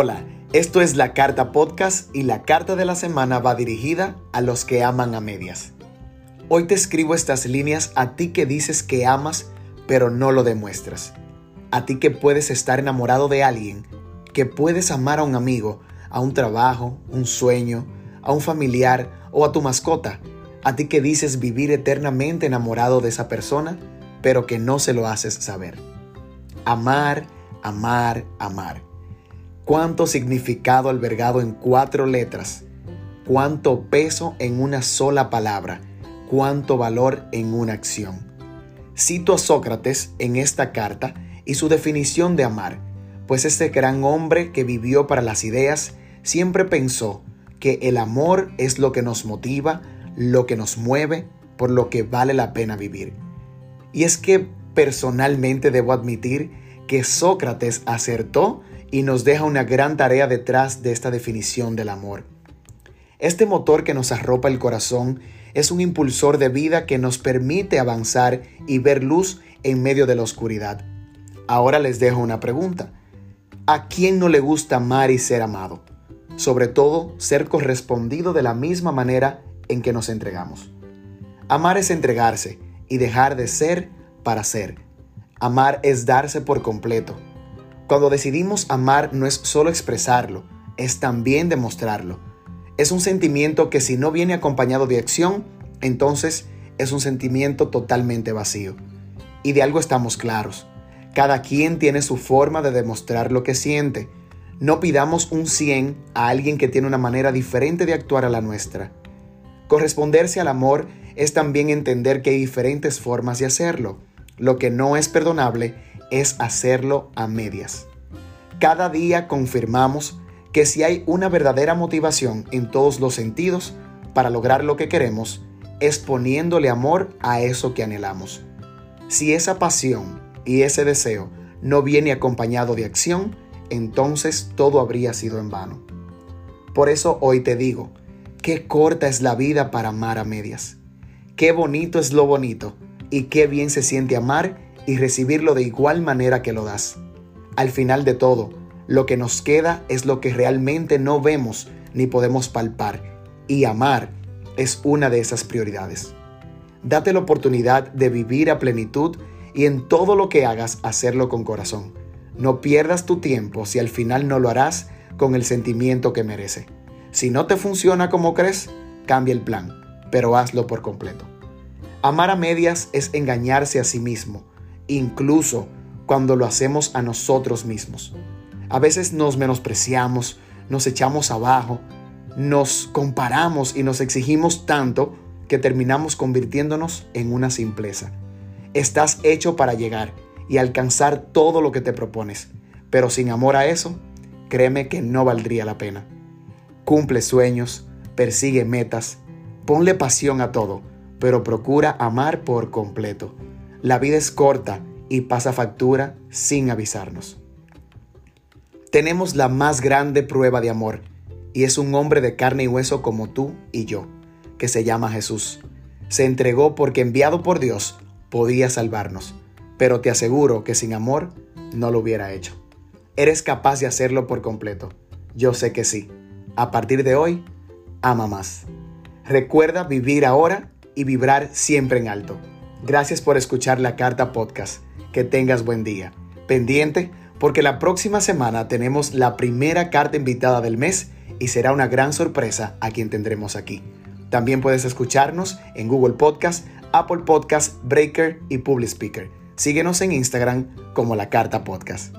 Hola, esto es la Carta Podcast y la carta de la semana va dirigida a los que aman a medias. Hoy te escribo estas líneas a ti que dices que amas pero no lo demuestras. A ti que puedes estar enamorado de alguien, que puedes amar a un amigo, a un trabajo, un sueño, a un familiar o a tu mascota. A ti que dices vivir eternamente enamorado de esa persona, pero que no se lo haces saber. Amar, amar, amar cuánto significado albergado en cuatro letras, cuánto peso en una sola palabra, cuánto valor en una acción. Cito a Sócrates en esta carta y su definición de amar, pues este gran hombre que vivió para las ideas siempre pensó que el amor es lo que nos motiva, lo que nos mueve, por lo que vale la pena vivir. Y es que personalmente debo admitir que Sócrates acertó y nos deja una gran tarea detrás de esta definición del amor. Este motor que nos arropa el corazón es un impulsor de vida que nos permite avanzar y ver luz en medio de la oscuridad. Ahora les dejo una pregunta. ¿A quién no le gusta amar y ser amado? Sobre todo, ser correspondido de la misma manera en que nos entregamos. Amar es entregarse y dejar de ser para ser. Amar es darse por completo cuando decidimos amar no es solo expresarlo, es también demostrarlo. Es un sentimiento que si no viene acompañado de acción, entonces es un sentimiento totalmente vacío. Y de algo estamos claros. Cada quien tiene su forma de demostrar lo que siente. No pidamos un 100 a alguien que tiene una manera diferente de actuar a la nuestra. Corresponderse al amor es también entender que hay diferentes formas de hacerlo. Lo que no es perdonable es hacerlo a medias. Cada día confirmamos que si hay una verdadera motivación en todos los sentidos para lograr lo que queremos, es poniéndole amor a eso que anhelamos. Si esa pasión y ese deseo no viene acompañado de acción, entonces todo habría sido en vano. Por eso hoy te digo, qué corta es la vida para amar a medias. Qué bonito es lo bonito y qué bien se siente amar y recibirlo de igual manera que lo das. Al final de todo, lo que nos queda es lo que realmente no vemos ni podemos palpar, y amar es una de esas prioridades. Date la oportunidad de vivir a plenitud y en todo lo que hagas hacerlo con corazón. No pierdas tu tiempo si al final no lo harás con el sentimiento que merece. Si no te funciona como crees, cambia el plan, pero hazlo por completo. Amar a medias es engañarse a sí mismo incluso cuando lo hacemos a nosotros mismos. A veces nos menospreciamos, nos echamos abajo, nos comparamos y nos exigimos tanto que terminamos convirtiéndonos en una simpleza. Estás hecho para llegar y alcanzar todo lo que te propones, pero sin amor a eso, créeme que no valdría la pena. Cumple sueños, persigue metas, ponle pasión a todo, pero procura amar por completo. La vida es corta y pasa factura sin avisarnos. Tenemos la más grande prueba de amor y es un hombre de carne y hueso como tú y yo, que se llama Jesús. Se entregó porque enviado por Dios podía salvarnos, pero te aseguro que sin amor no lo hubiera hecho. ¿Eres capaz de hacerlo por completo? Yo sé que sí. A partir de hoy, ama más. Recuerda vivir ahora y vibrar siempre en alto. Gracias por escuchar la Carta Podcast. Que tengas buen día. Pendiente porque la próxima semana tenemos la primera carta invitada del mes y será una gran sorpresa a quien tendremos aquí. También puedes escucharnos en Google Podcast, Apple Podcast, Breaker y Public Speaker. Síguenos en Instagram como la Carta Podcast.